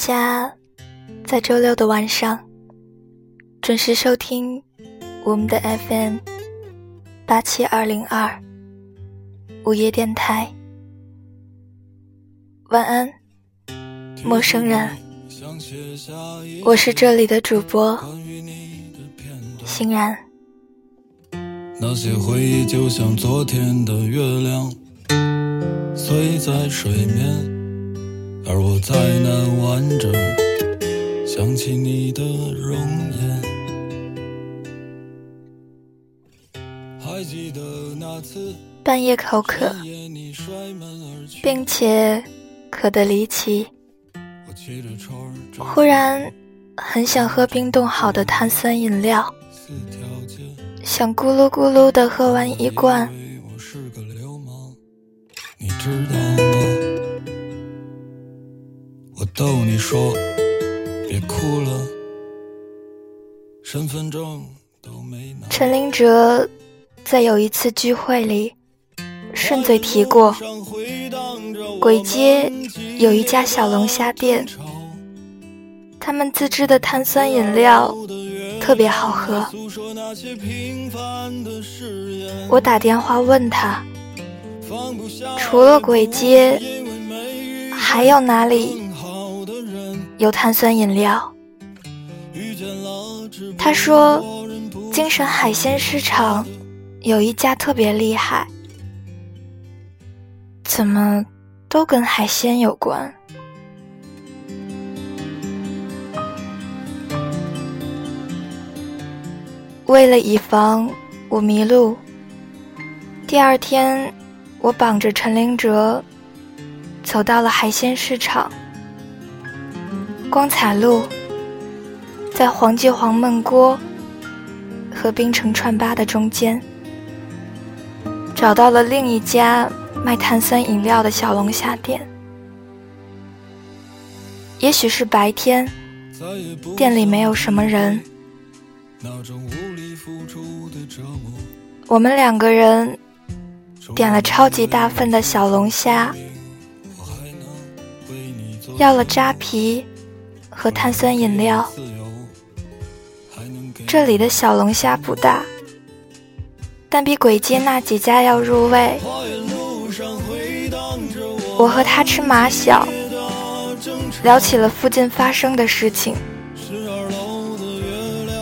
家在周六的晚上准时收听我们的 FM 八七二零二午夜电台。晚安，陌生人，我是这里的主播欣然。那些回忆就像昨天的月亮。碎在水面，而我再难完整想起你的容颜。还记得那次半夜口渴，并且渴得离奇，忽然很想喝冰冻好的碳酸饮料，想咕噜咕噜的喝完一罐。知道吗？逗你说，别哭了。身份证都没拿。陈林哲在有一次聚会里顺嘴提过，鬼街有一家小龙虾店，他们自制的碳酸饮料特别好喝。我打电话问他。除了鬼街，还有哪里有碳酸饮料？他说，精神海鲜市场有一家特别厉害，怎么都跟海鲜有关？为了以防我迷路，第二天。我绑着陈灵哲，走到了海鲜市场，光彩路，在黄记黄焖锅和冰城串吧的中间，找到了另一家卖碳酸饮料的小龙虾店。也许是白天，店里没有什么人，我们两个人。点了超级大份的小龙虾，要了扎皮和碳酸饮料。这里的小龙虾不大，但比鬼街那几家要入味。我和他吃马小，聊起了附近发生的事情。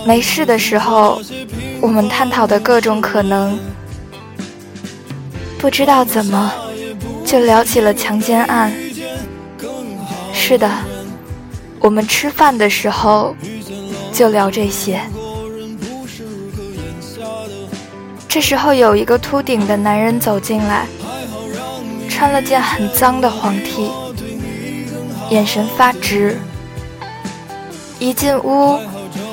没事的时候，我们探讨的各种可能。不知道怎么，就聊起了强奸案。是的，我们吃饭的时候就聊这些。这时候有一个秃顶的男人走进来，穿了件很脏的黄 T，眼神发直。一进屋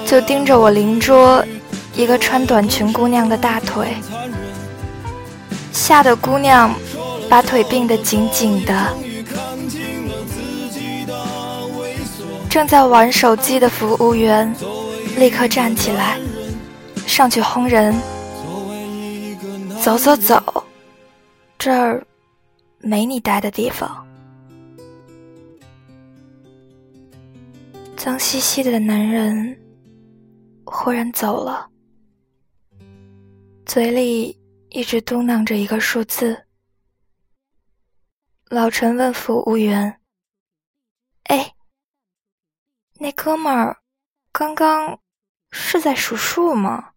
就盯着我邻桌一个穿短裙姑娘的大腿。吓得姑娘把腿并得紧紧的。正在玩手机的服务员立刻站起来，上去轰人：“走走走，这儿没你待的地方。脏兮兮的男人忽然走了，嘴里一直嘟囔着一个数字。老陈问服务员：“哎，那哥们儿刚刚是在数数吗？”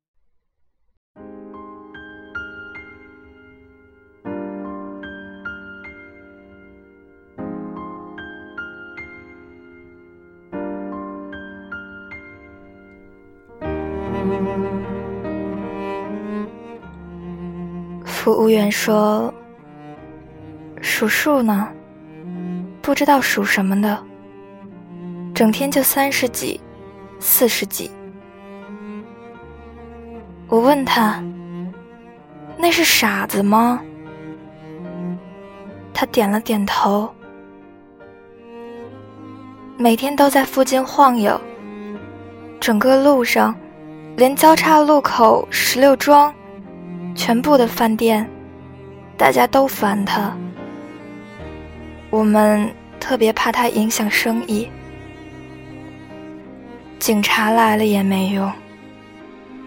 服务员说：“数数呢，不知道数什么的，整天就三十几、四十几。”我问他：“那是傻子吗？”他点了点头。每天都在附近晃悠，整个路上，连交叉路口石榴庄。全部的饭店，大家都烦他。我们特别怕他影响生意。警察来了也没用。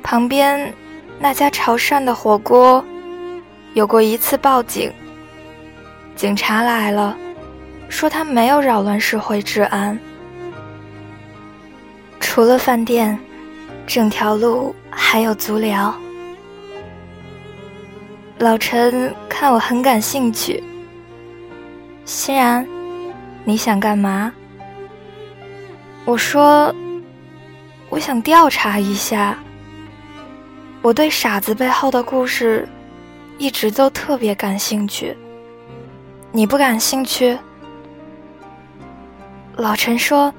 旁边那家潮汕的火锅，有过一次报警。警察来了，说他没有扰乱社会治安。除了饭店，整条路还有足疗。老陈看我很感兴趣，欣然，你想干嘛？我说，我想调查一下。我对傻子背后的故事，一直都特别感兴趣。你不感兴趣？老陈说，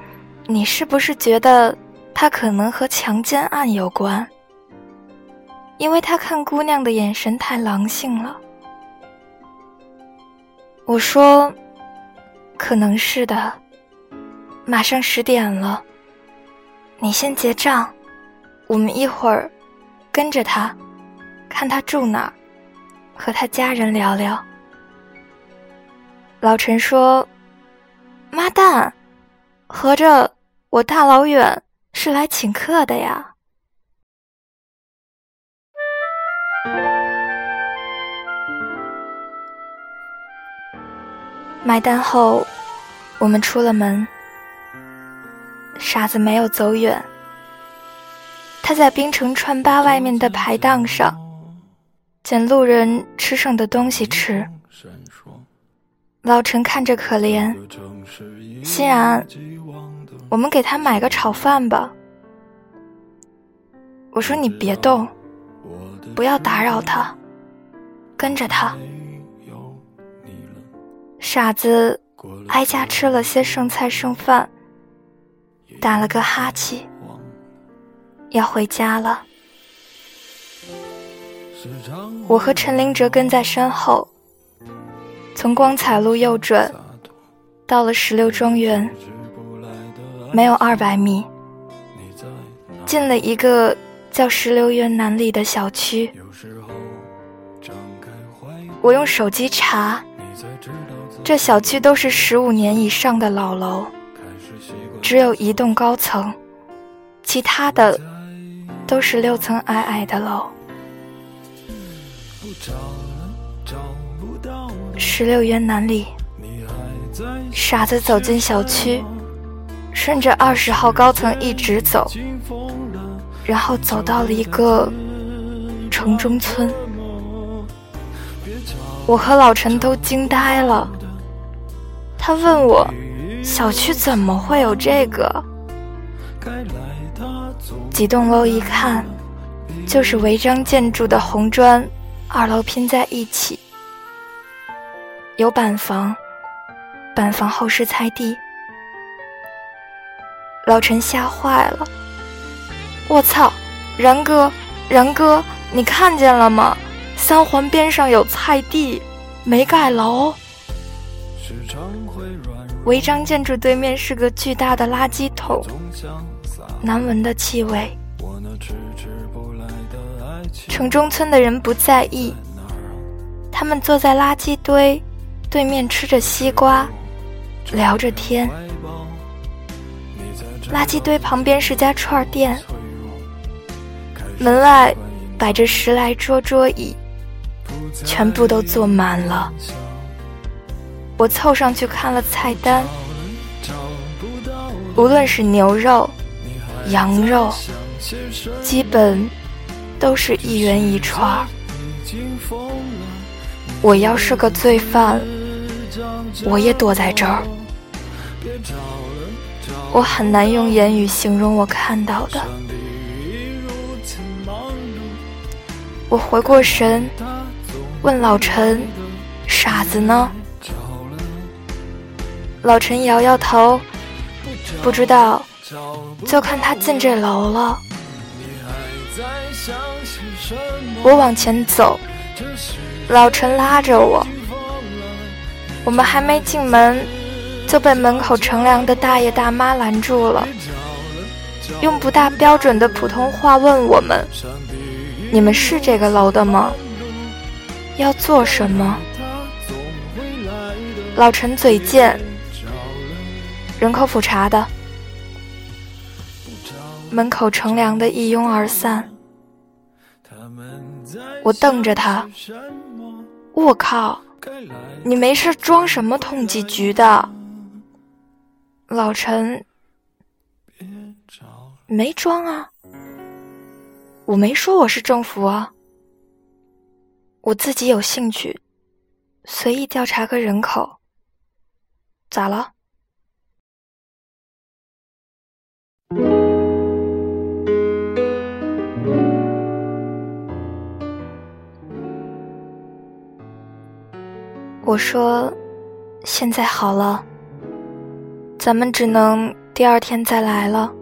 你是不是觉得他可能和强奸案有关？因为他看姑娘的眼神太狼性了，我说，可能是的。马上十点了，你先结账，我们一会儿跟着他，看他住哪儿，和他家人聊聊。老陈说：“妈蛋，合着我大老远是来请客的呀？”买单后，我们出了门。傻子没有走远，他在冰城川吧外面的排档上捡路人吃剩的东西吃。老陈看着可怜，欣然，我们给他买个炒饭吧。我说你别动。不要打扰他，跟着他。傻子挨家吃了些剩菜剩饭，打了个哈欠，要回家了。我和陈林哲跟在身后，从光彩路右转，到了石榴庄园，没有二百米，进了一个。叫石榴园南里的小区，我用手机查，这小区都是十五年以上的老楼，只有一栋高层，其他的都是六层矮矮的楼。石榴园南里，傻子走进小区，顺着二十号高层一直走。然后走到了一个城中村，我和老陈都惊呆了。他问我：“小区怎么会有这个？”几栋楼一看，就是违章建筑的红砖，二楼拼在一起，有板房，板房后是菜地。老陈吓坏了。我操，然哥，然哥，你看见了吗？三环边上有菜地，没盖楼。违章建筑对面是个巨大的垃圾桶，难闻的气味。城中村的人不在意，他们坐在垃圾堆对面吃着西瓜，聊着天。垃圾堆旁边是家串店，门外摆着十来桌桌椅，全部都坐满了。我凑上去看了菜单，无论是牛肉、羊肉，基本都是一元一串。我要是个罪犯，我也躲在这儿。我很难用言语形容我看到的。我回过神，问老陈：“傻子呢？”老陈摇摇头，不知道，就看他进这楼了。我往前走，老陈拉着我，我们还没进门。就被门口乘凉的大爷大妈拦住了，用不大标准的普通话问我们：“你们是这个楼的吗？要做什么？”老陈嘴贱，人口普查的。门口乘凉的一拥而散，我瞪着他：“我靠，你没事装什么统计局的？”老陈，没装啊，我没说我是政府啊，我自己有兴趣，随意调查个人口，咋了？我说，现在好了。咱们只能第二天再来了。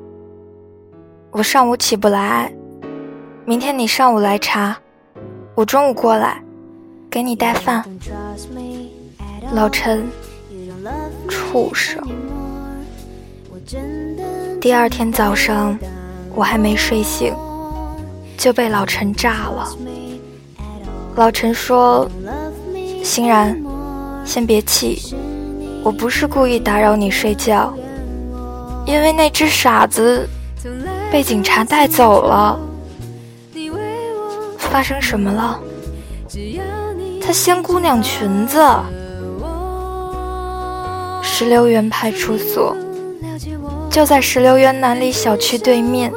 我上午起不来，明天你上午来查，我中午过来，给你带饭。老陈，畜生！第二天早上，我还没睡醒，就被老陈炸了。老陈说：“欣然，先别气。”我不是故意打扰你睡觉，因为那只傻子被警察带走了。发生什么了？他掀姑娘裙子。石榴园派出所就在石榴园南里小区对面。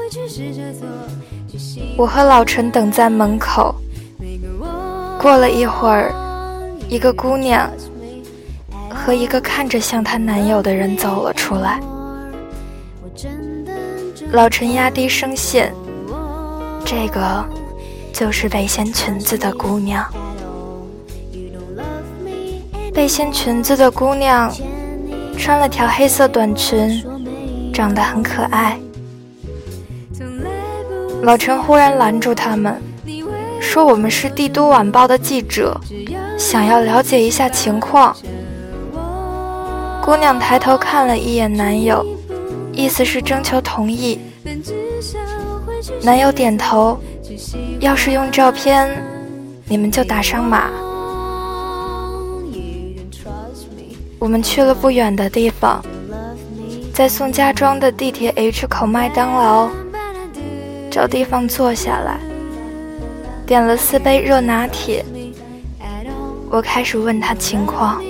我和老陈等在门口。过了一会儿，一个姑娘。和一个看着像她男友的人走了出来。老陈压低声线：“这个就是背心裙子的姑娘。背心裙子的姑娘穿了条黑色短裙，长得很可爱。”老陈忽然拦住他们，说：“我们是帝都晚报的记者，想要了解一下情况。”姑娘抬头看了一眼男友，意思是征求同意。男友点头，要是用照片，你们就打上码。我们去了不远的地方，在宋家庄的地铁 H 口麦当劳，找地方坐下来，点了四杯热拿铁。我开始问他情况。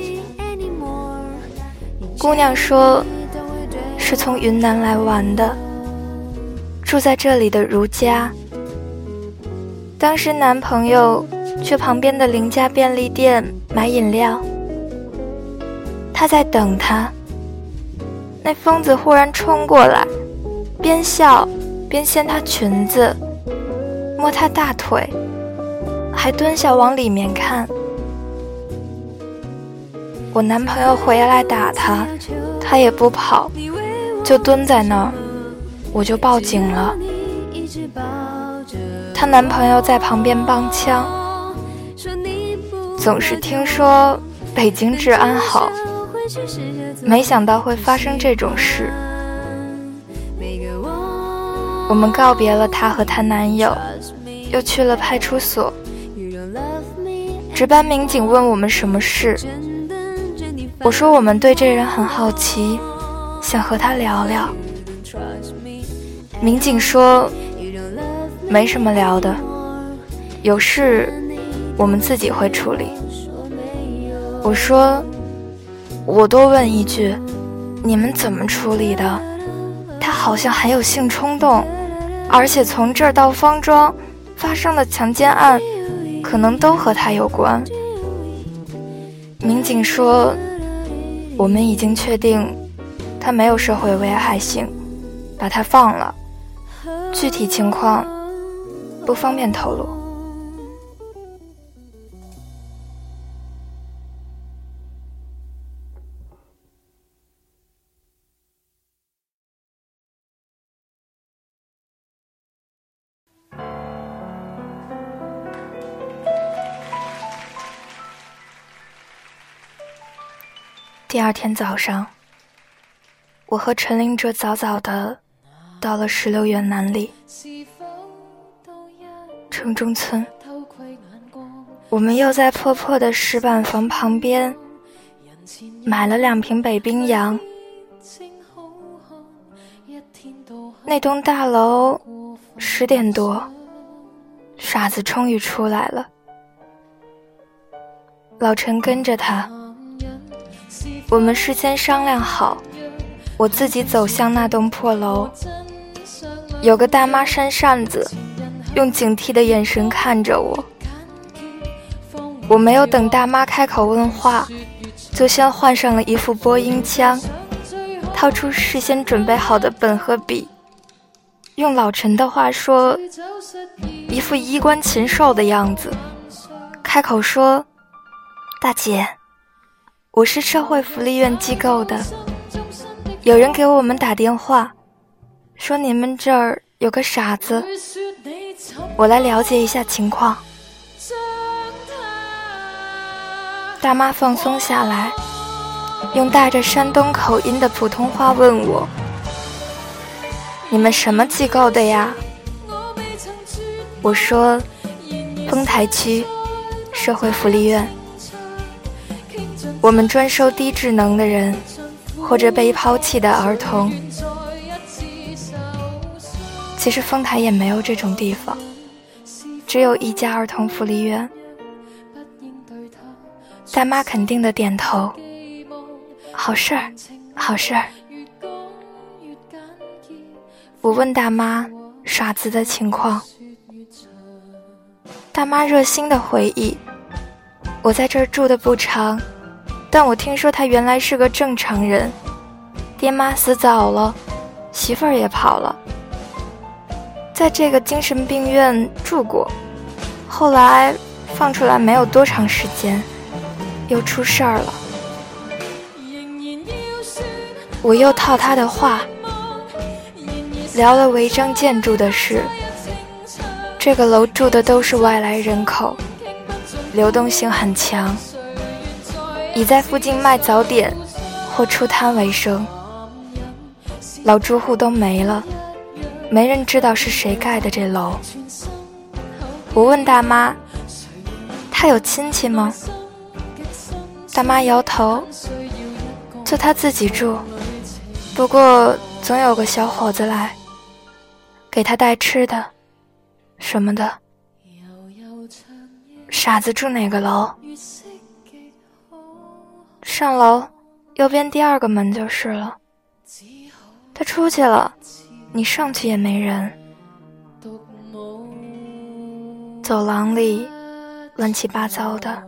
姑娘说：“是从云南来玩的，住在这里的如家。当时男朋友去旁边的邻家便利店买饮料，她在等他。那疯子忽然冲过来，边笑边掀她裙子，摸她大腿，还蹲下往里面看。”我男朋友回来打她，她也不跑，就蹲在那儿，我就报警了。她男朋友在旁边帮腔，总是听说北京治安好，没想到会发生这种事。我们告别了她和她男友，又去了派出所。值班民警问我们什么事，我说我们对这人很好奇，想和他聊聊。民警说没什么聊的，有事我们自己会处理。我说我多问一句，你们怎么处理的？他好像很有性冲动，而且从这儿到方庄发生的强奸案。可能都和他有关。民警说，我们已经确定他没有社会危害性，把他放了。具体情况不方便透露。第二天早上，我和陈林哲早早的到了石榴园南里城中村。我们又在破破的石板房旁边买了两瓶北冰洋。那栋大楼十点多，傻子终于出来了，老陈跟着他。我们事先商量好，我自己走向那栋破楼。有个大妈扇扇子，用警惕的眼神看着我。我没有等大妈开口问话，就先换上了一副播音腔，掏出事先准备好的本和笔，用老陈的话说，一副衣冠禽兽的样子，开口说：“大姐。”我是社会福利院机构的，有人给我们打电话，说你们这儿有个傻子，我来了解一下情况。大妈放松下来，用带着山东口音的普通话问我：“你们什么机构的呀？”我说：“丰台区社会福利院。”我们专收低智能的人，或者被抛弃的儿童。其实丰台也没有这种地方，只有一家儿童福利院。大妈肯定的点头，好事儿，好事儿。我问大妈耍子的情况，大妈热心的回忆：我在这儿住的不长。但我听说他原来是个正常人，爹妈死早了，媳妇儿也跑了，在这个精神病院住过，后来放出来没有多长时间，又出事儿了。我又套他的话，聊了违章建筑的事。这个楼住的都是外来人口，流动性很强。以在附近卖早点或出摊为生，老住户都没了，没人知道是谁盖的这楼。我问大妈：“她有亲戚吗？”大妈摇头：“就她自己住，不过总有个小伙子来，给她带吃的，什么的。”傻子住哪个楼？上楼，右边第二个门就是了。他出去了，你上去也没人。走廊里乱七八糟的。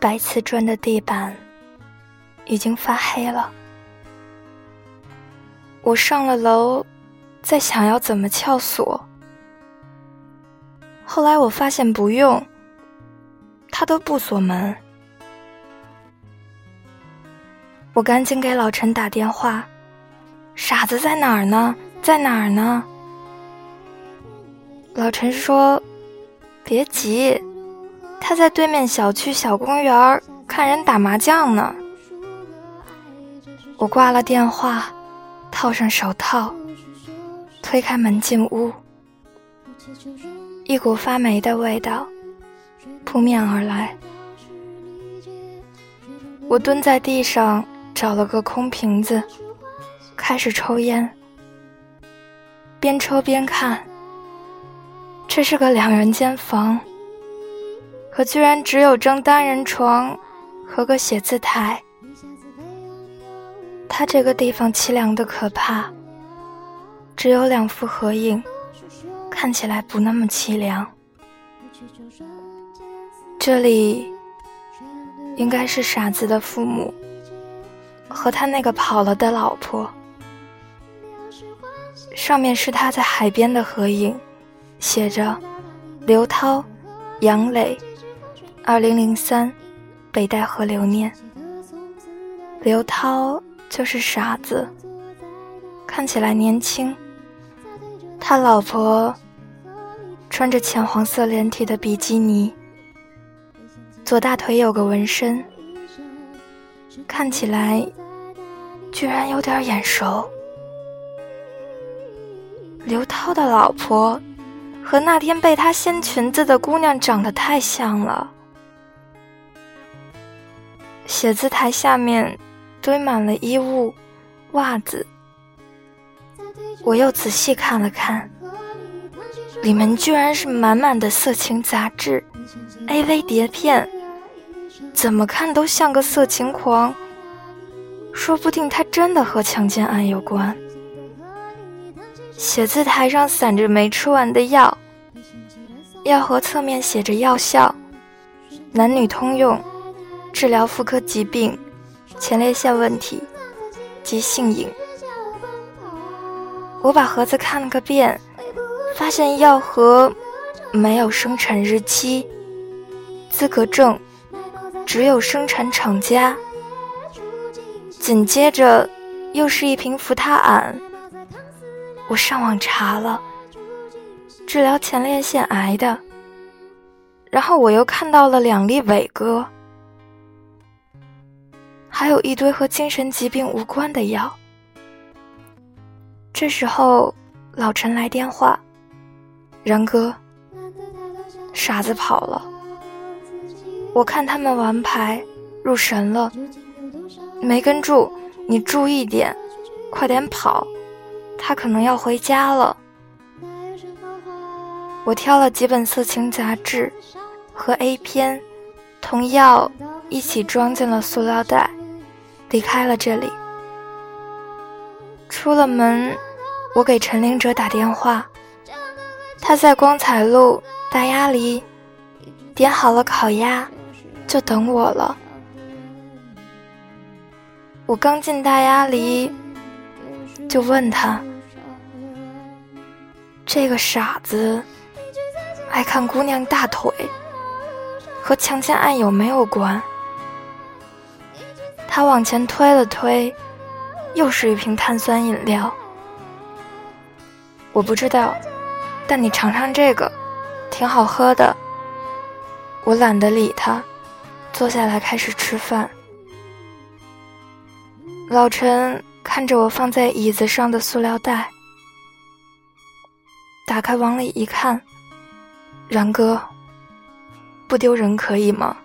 白瓷砖的地板已经发黑了。我上了楼，在想要怎么撬锁。后来我发现不用，他都不锁门。我赶紧给老陈打电话：“傻子在哪儿呢？在哪儿呢？”老陈说：“别急，他在对面小区小公园看人打麻将呢。我挂了电话，套上手套，推开门进屋，一股发霉的味道扑面而来。我蹲在地上，找了个空瓶子，开始抽烟，边抽边看。这是个两人间房，可居然只有张单人床和个写字台。他这个地方凄凉的可怕，只有两幅合影，看起来不那么凄凉。这里应该是傻子的父母和他那个跑了的老婆，上面是他在海边的合影。写着：“刘涛，杨磊，二零零三，北戴河留念。”刘涛就是傻子，看起来年轻。他老婆穿着浅黄色连体的比基尼，左大腿有个纹身，看起来居然有点眼熟。刘涛的老婆。和那天被他掀裙子的姑娘长得太像了。写字台下面堆满了衣物、袜子，我又仔细看了看，里面居然是满满的色情杂志、AV 碟片，怎么看都像个色情狂。说不定他真的和强奸案有关。写字台上散着没吃完的药，药盒侧面写着药效，男女通用，治疗妇科疾病、前列腺问题及性瘾。我把盒子看了个遍，发现药盒没有生产日期、资格证，只有生产厂家。紧接着又是一瓶福他胺。我上网查了治疗前列腺癌的，然后我又看到了两粒伟哥，还有一堆和精神疾病无关的药。这时候，老陈来电话：“然哥，傻子跑了。我看他们玩牌入神了，没跟住，你注意点，快点跑。”他可能要回家了。我挑了几本色情杂志和 A 片，同药一起装进了塑料袋，离开了这里。出了门，我给陈灵哲打电话，他在光彩路大鸭梨点好了烤鸭，就等我了。我刚进大鸭梨，就问他。这个傻子爱看姑娘大腿，和强奸案有没有关？他往前推了推，又是一瓶碳酸饮料。我不知道，但你尝尝这个，挺好喝的。我懒得理他，坐下来开始吃饭。老陈看着我放在椅子上的塑料袋。打开往里一看，然哥，不丢人可以吗？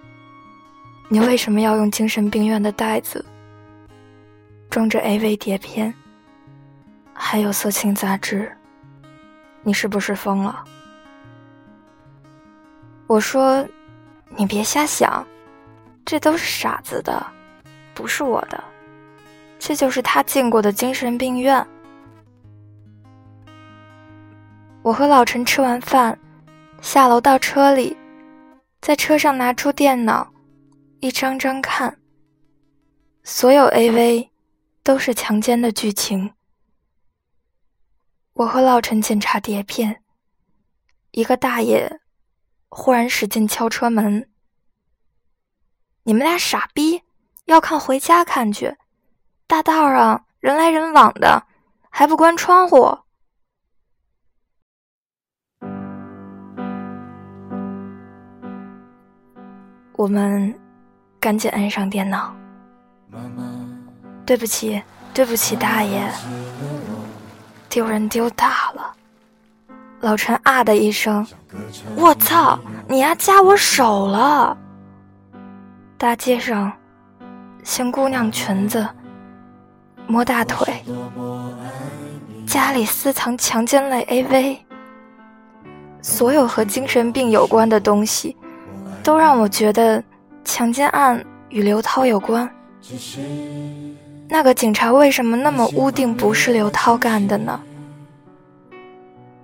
你为什么要用精神病院的袋子装着 AV 碟片，还有色情杂志？你是不是疯了？我说，你别瞎想，这都是傻子的，不是我的，这就是他进过的精神病院。我和老陈吃完饭，下楼到车里，在车上拿出电脑，一张张看。所有 AV 都是强奸的剧情。我和老陈检查碟片，一个大爷忽然使劲敲车门：“你们俩傻逼，要看回家看去，大道上人来人往的，还不关窗户。”我们赶紧摁上电脑。对不起，对不起，大爷，丢人丢大了。老陈啊的一声，我操，你丫夹我手了！大街上，掀姑娘裙子，摸大腿，家里私藏强奸类 AV，所有和精神病有关的东西，都让我觉得强奸案与刘涛有关。那个警察为什么那么笃定不是刘涛干的呢？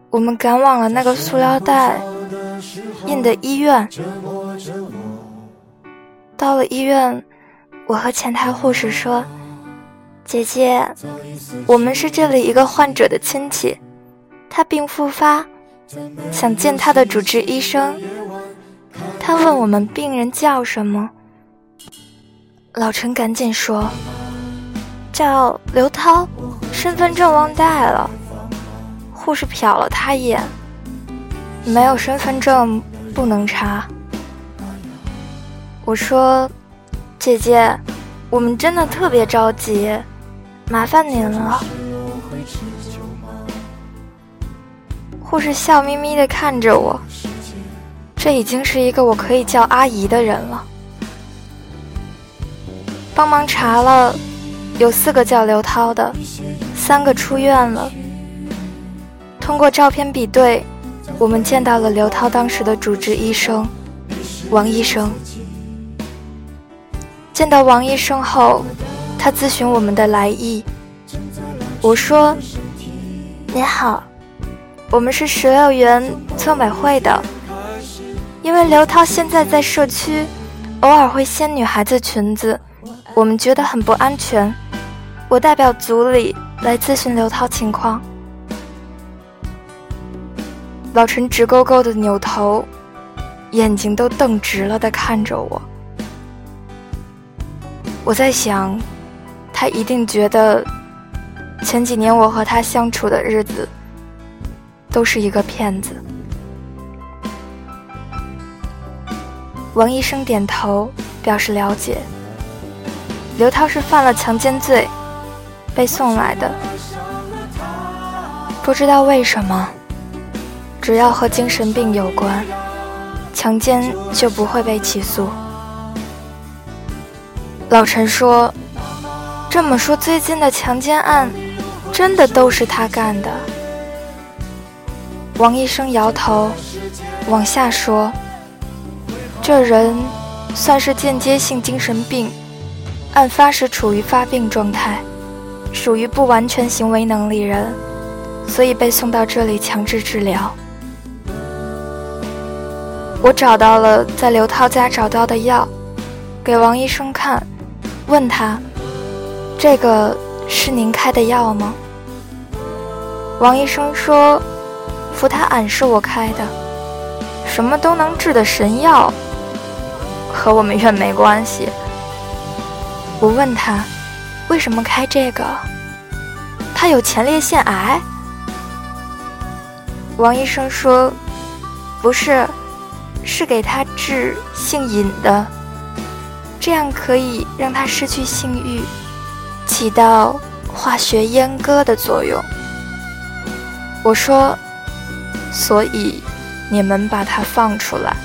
我们赶往了那个塑料袋印的医院。到了医院，我和前台护士说：“姐姐，我们是这里一个患者的亲戚，他病复发，想见他的主治医生。他问我们病人叫什么。”老陈赶紧说。叫刘涛，身份证忘带了。护士瞟了他一眼，没有身份证不能查。我说：“姐姐，我们真的特别着急，麻烦您了。”护士笑眯眯地看着我，这已经是一个我可以叫阿姨的人了。帮忙查了。有四个叫刘涛的，三个出院了。通过照片比对，我们见到了刘涛当时的主治医生王医生。见到王医生后，他咨询我们的来意。我说：“你好，我们是十六园村委会的。因为刘涛现在在社区，偶尔会掀女孩子裙子，我们觉得很不安全。”我代表组里来咨询刘涛情况。老陈直勾勾的扭头，眼睛都瞪直了的看着我。我在想，他一定觉得前几年我和他相处的日子都是一个骗子。王医生点头表示了解。刘涛是犯了强奸罪。被送来的，不知道为什么，只要和精神病有关，强奸就不会被起诉。老陈说：“这么说，最近的强奸案真的都是他干的？”王医生摇头，往下说：“这人算是间接性精神病，案发时处于发病状态。”属于不完全行为能力人，所以被送到这里强制治疗。我找到了在刘涛家找到的药，给王医生看，问他：“这个是您开的药吗？”王医生说：“扶他俺是我开的，什么都能治的神药，和我们院没关系。”我问他。为什么开这个？他有前列腺癌。王医生说：“不是，是给他治性瘾的，这样可以让他失去性欲，起到化学阉割的作用。”我说：“所以你们把他放出来，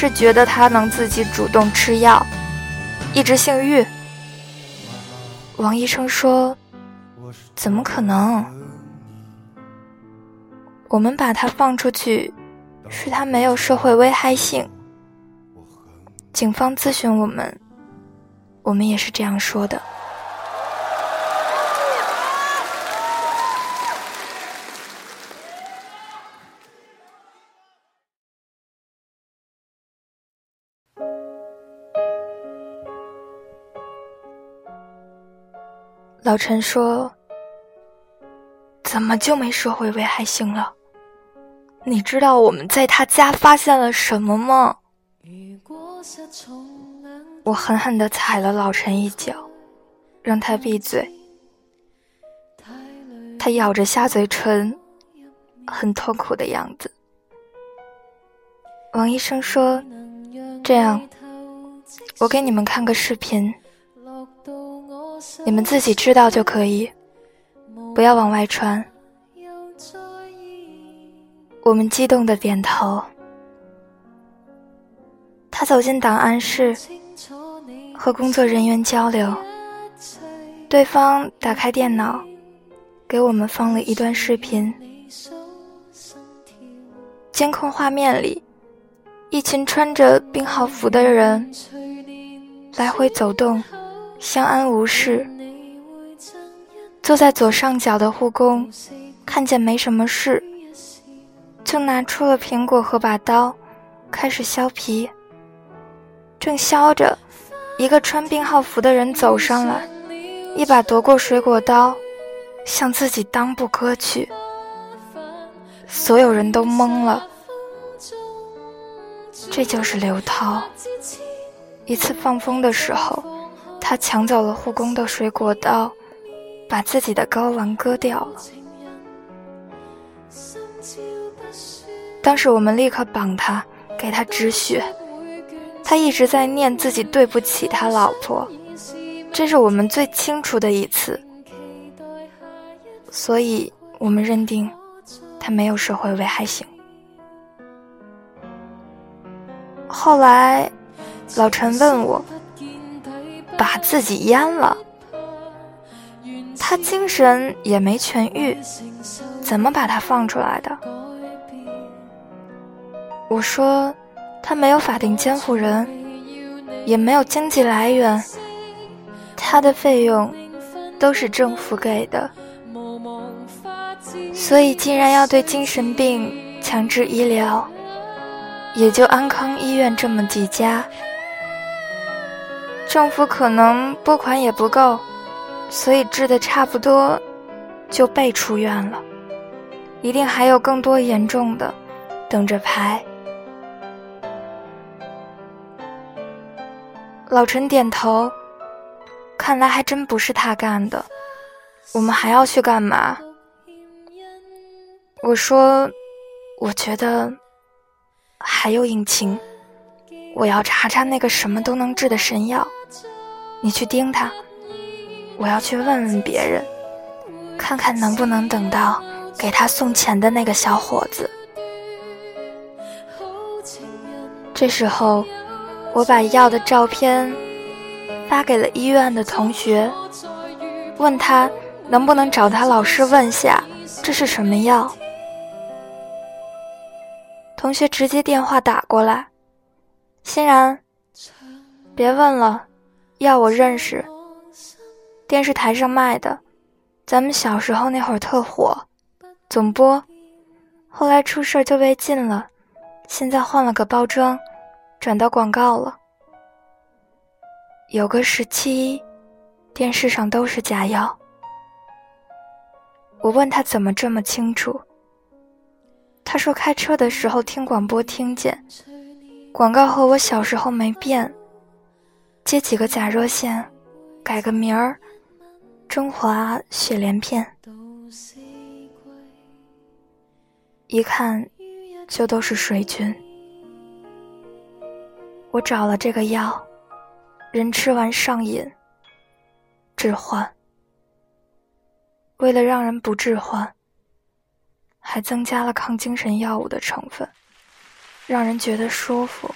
是觉得他能自己主动吃药，抑制性欲？”王医生说：“怎么可能？我们把他放出去，是他没有社会危害性。警方咨询我们，我们也是这样说的。”老陈说：“怎么就没社会危害性了？你知道我们在他家发现了什么吗？”我狠狠地踩了老陈一脚，让他闭嘴。他咬着下嘴唇，很痛苦的样子。王医生说：“这样，我给你们看个视频，你们自己知道就可以，不要往外传。我们激动的点头。他走进档案室，和工作人员交流。对方打开电脑，给我们放了一段视频。监控画面里，一群穿着病号服的人来回走动，相安无事。坐在左上角的护工看见没什么事，就拿出了苹果和把刀，开始削皮。正削着，一个穿病号服的人走上来，一把夺过水果刀，向自己裆部割去。所有人都懵了。这就是刘涛。一次放风的时候，他抢走了护工的水果刀，把自己的睾丸割掉了。当时我们立刻绑他，给他止血。他一直在念自己对不起他老婆，这是我们最清楚的一次，所以我们认定他没有社会危害性。后来，老陈问我，把自己阉了，他精神也没痊愈，怎么把他放出来的？我说。他没有法定监护人，也没有经济来源，他的费用都是政府给的，所以既然要对精神病强制医疗，也就安康医院这么几家，政府可能拨款也不够，所以治的差不多，就被出院了，一定还有更多严重的等着排。老陈点头，看来还真不是他干的。我们还要去干嘛？我说，我觉得还有隐情，我要查查那个什么都能治的神药。你去盯他，我要去问问别人，看看能不能等到给他送钱的那个小伙子。这时候。我把药的照片发给了医院的同学，问他能不能找他老师问下这是什么药。同学直接电话打过来，欣然，别问了，药我认识，电视台上卖的，咱们小时候那会儿特火，总播，后来出事就被禁了，现在换了个包装。转到广告了。有个时期，电视上都是假药。我问他怎么这么清楚，他说开车的时候听广播听见，广告和我小时候没变，接几个假热线，改个名儿，中华雪莲片，一看就都是水军。我找了这个药，人吃完上瘾，致幻。为了让人不致幻，还增加了抗精神药物的成分，让人觉得舒服。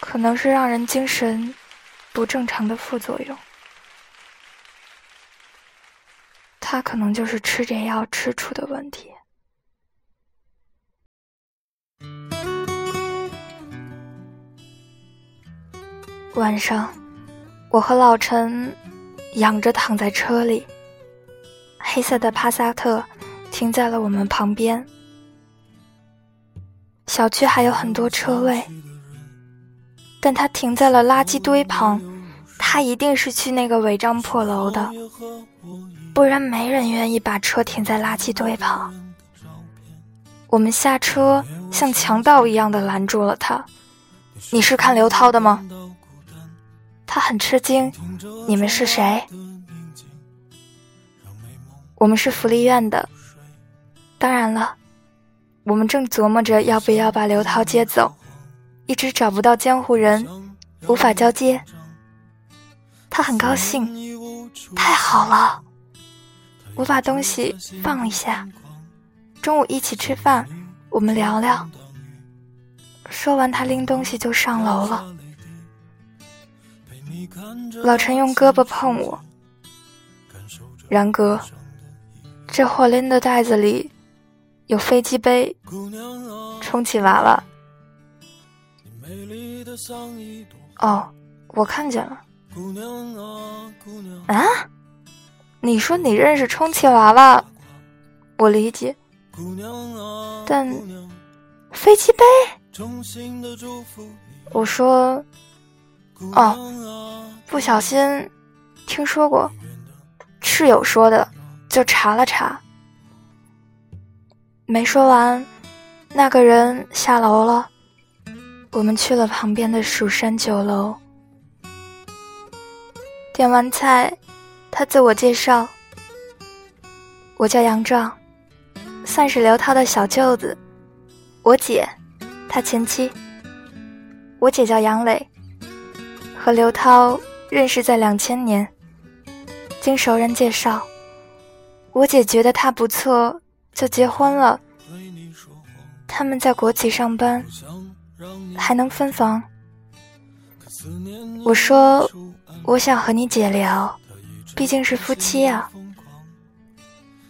可能是让人精神不正常的副作用。他可能就是吃这药吃出的问题。晚上，我和老陈仰着躺在车里。黑色的帕萨特停在了我们旁边。小区还有很多车位，但他停在了垃圾堆旁。他一定是去那个违章破楼的，不然没人愿意把车停在垃圾堆旁。我们下车，像强盗一样的拦住了他。你是看刘涛的吗？他很吃惊，你们是谁？我们是福利院的。当然了，我们正琢磨着要不要把刘涛接走，一直找不到监护人，无法交接。他很高兴，太好了。我把东西放一下，中午一起吃饭，我们聊聊。说完，他拎东西就上楼了。老陈用胳膊碰我，然哥，这货拎的袋子里有飞机杯、充气娃娃。哦，我看见了。啊？你说你认识充气娃娃？我理解，但飞机杯？我说，哦，不小心听说过，室友说的，就查了查。没说完，那个人下楼了。我们去了旁边的蜀山酒楼，点完菜，他自我介绍：“我叫杨壮，算是刘涛的小舅子，我姐，他前妻。我姐叫杨磊，和刘涛认识在两千年，经熟人介绍，我姐觉得他不错，就结婚了。他们在国企上班。”还能分房？我说，我想和你姐聊，毕竟是夫妻啊。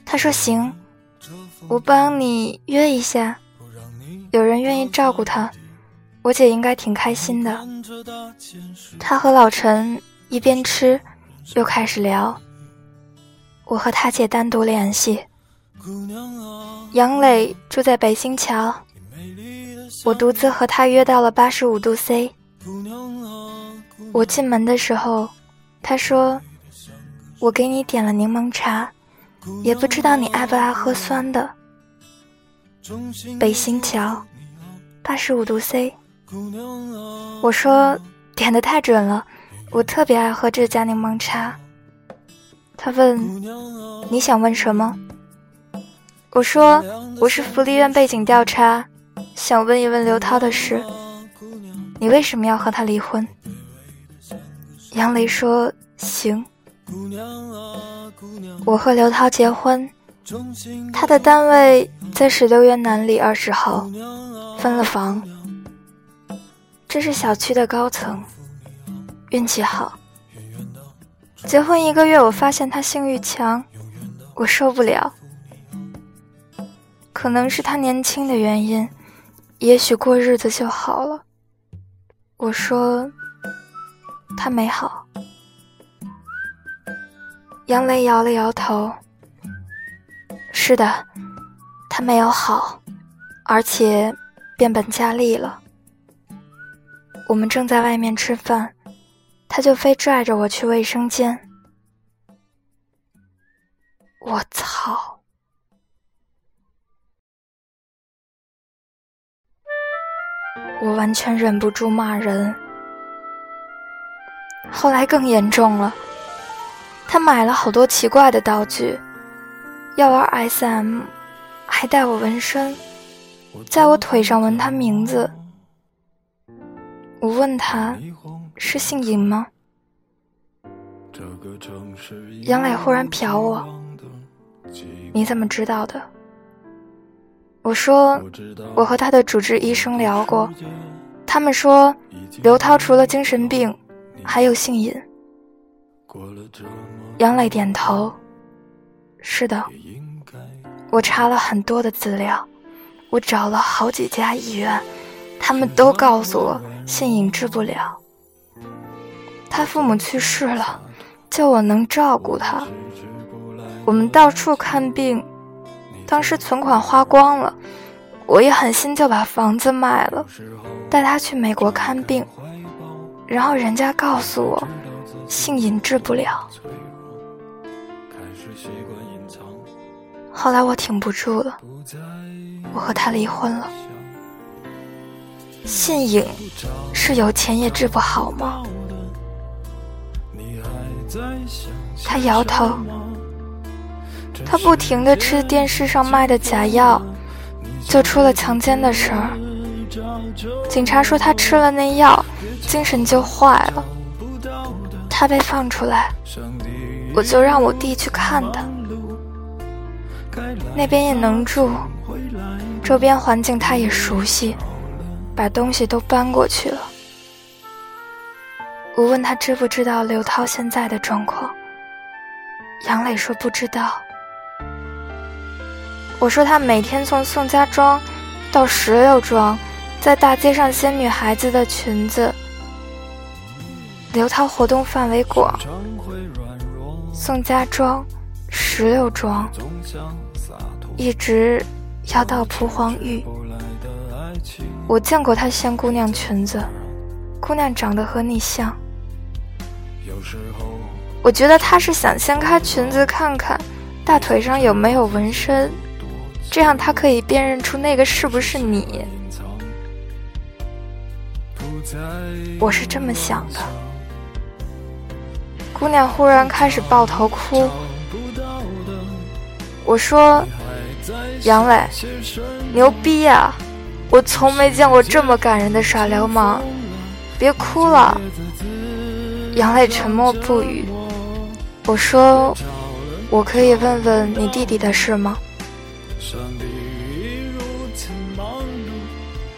他说行，我帮你约一下，有人愿意照顾他，我姐应该挺开心的。他和老陈一边吃，又开始聊。我和他姐单独联系。杨磊住在北新桥。我独自和他约到了八十五度 C。我进门的时候，他说：“我给你点了柠檬茶，也不知道你爱不爱喝酸的。”北新桥，八十五度 C。我说点的太准了，我特别爱喝这家柠檬茶。他问：“你想问什么？”我说：“我是福利院背景调查。”想问一问刘涛的事，你为什么要和他离婚？杨雷说：“行，我和刘涛结婚，他的单位在十六院南里二十号，分了房。这是小区的高层，运气好。结婚一个月，我发现他性欲强，我受不了。可能是他年轻的原因。”也许过日子就好了。我说，他没好。杨雷摇了摇头。是的，他没有好，而且变本加厉了。我们正在外面吃饭，他就非拽着我去卫生间。我操！我完全忍不住骂人。后来更严重了，他买了好多奇怪的道具，要玩 SM，还带我纹身，在我腿上纹他名字。我问他，是姓尹吗？杨磊忽然瞟我，你怎么知道的？我说，我和他的主治医生聊过，他们说刘涛除了精神病，还有性瘾。杨磊点头，是的，我查了很多的资料，我找了好几家医院，他们都告诉我性瘾治不了。他父母去世了，叫我能照顾他，我们到处看病。当时存款花光了，我一狠心就把房子卖了，带他去美国看病，然后人家告诉我，性瘾治不了。后来我挺不住了，我和他离婚了。性瘾是有钱也治不好吗？他摇头。他不停地吃电视上卖的假药，就出了强奸的事儿。警察说他吃了那药，精神就坏了。他被放出来，我就让我弟去看他。那边也能住，周边环境他也熟悉，把东西都搬过去了。我问他知不知道刘涛现在的状况，杨磊说不知道。我说他每天从宋家庄到石榴庄，在大街上掀女孩子的裙子。刘涛活动范围广，宋家庄、石榴庄，一直要到蒲黄峪。我见过他掀姑娘裙子，姑娘长得和你像。我觉得他是想掀开裙子看看大腿上有没有纹身，这样他可以辨认出那个是不是你。我是这么想的。姑娘忽然开始抱头哭，我说：“杨磊，牛逼呀！我从没见过这么感人的耍流氓，别哭了。”杨磊沉默不语。我说：“我可以问问你弟弟的事吗？”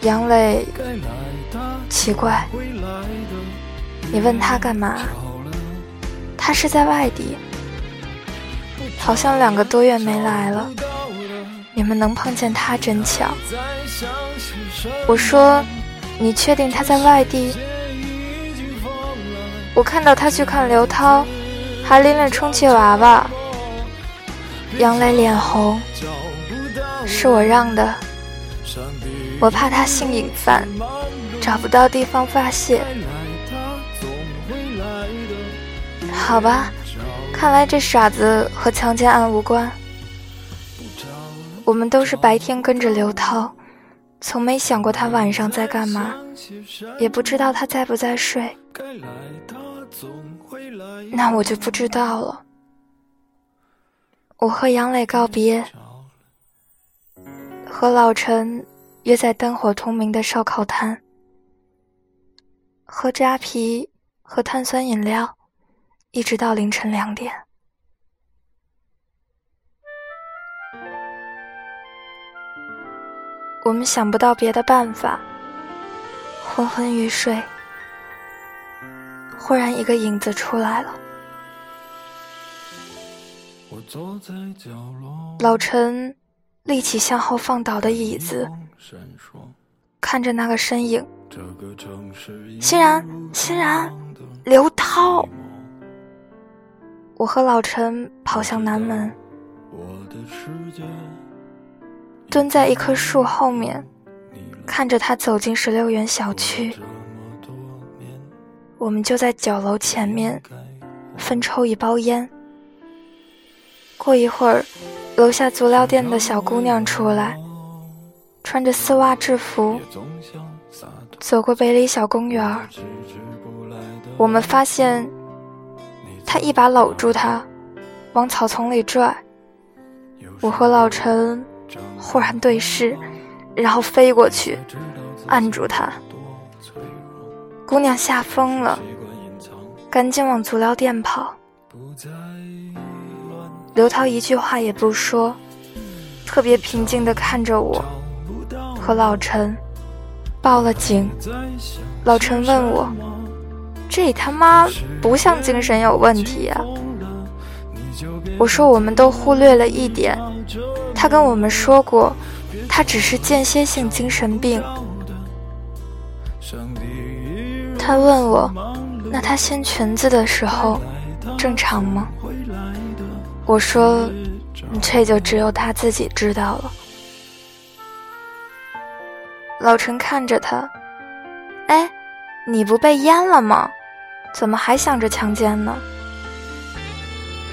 杨磊，奇怪，你问他干嘛？他是在外地，好像两个多月没来了。你们能碰见他真巧。我说，你确定他在外地？我看到他去看刘涛，还拎了充气娃娃。杨磊脸红，是我让的，我怕他性瘾犯，找不到地方发泄。好吧，看来这傻子和强奸案无关。我们都是白天跟着刘涛，从没想过他晚上在干嘛，也不知道他在不在睡。那我就不知道了。我和杨磊告别，和老陈约在灯火通明的烧烤摊，喝扎啤，喝碳酸饮料。一直到凌晨两点，我们想不到别的办法，昏昏欲睡。忽然，一个影子出来了。老陈立起向后放倒的椅子，看着那个身影。欣然，欣然，刘涛。我和老陈跑向南门，蹲在一棵树后面，看着他走进十六园小区。我们就在酒楼前面分抽一包烟。过一会儿，楼下足疗店的小姑娘出来，穿着丝袜制服，走过北里小公园我们发现。他一把搂住她，往草丛里拽。我和老陈忽然对视，然后飞过去，按住她。姑娘吓疯了，赶紧往足疗店跑。刘涛一句话也不说，特别平静地看着我和老陈，报了警。老陈问我。这他妈不像精神有问题啊！我说我们都忽略了一点，他跟我们说过，他只是间歇性精神病。他问我，那他掀裙子的时候正常吗？我说，这就只有他自己知道了。老陈看着他，哎，你不被淹了吗？怎么还想着强奸呢？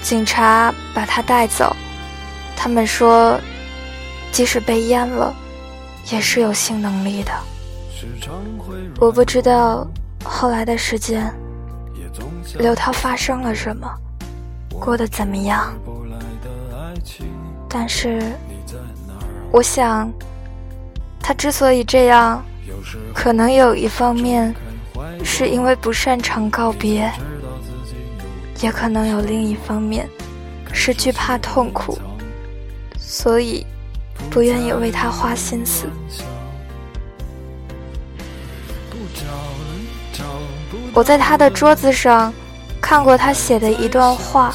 警察把他带走，他们说，即使被淹了，也是有性能力的。我不知道后来的时间，刘涛发生了什么，过得怎么样。但是，我想，他之所以这样，可能有一方面。是因为不擅长告别，也可能有另一方面是惧怕痛苦，所以不愿意为他花心思。我在他的桌子上看过他写的一段话，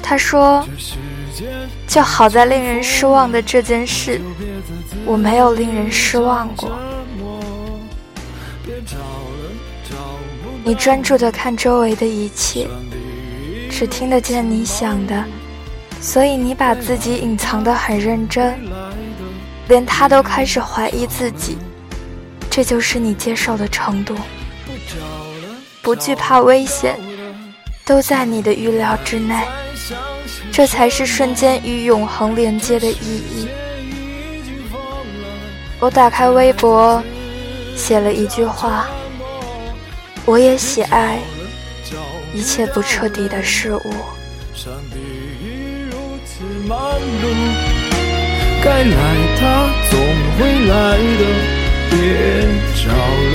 他说：“就好在令人失望的这件事，我没有令人失望过。”你专注的看周围的一切，只听得见你想的，所以你把自己隐藏得很认真，连他都开始怀疑自己。这就是你接受的程度，不惧怕危险，都在你的预料之内。这才是瞬间与永恒连接的意义。我打开微博，写了一句话。我也喜爱一切不彻底的事物。该来的总会来的，别找了，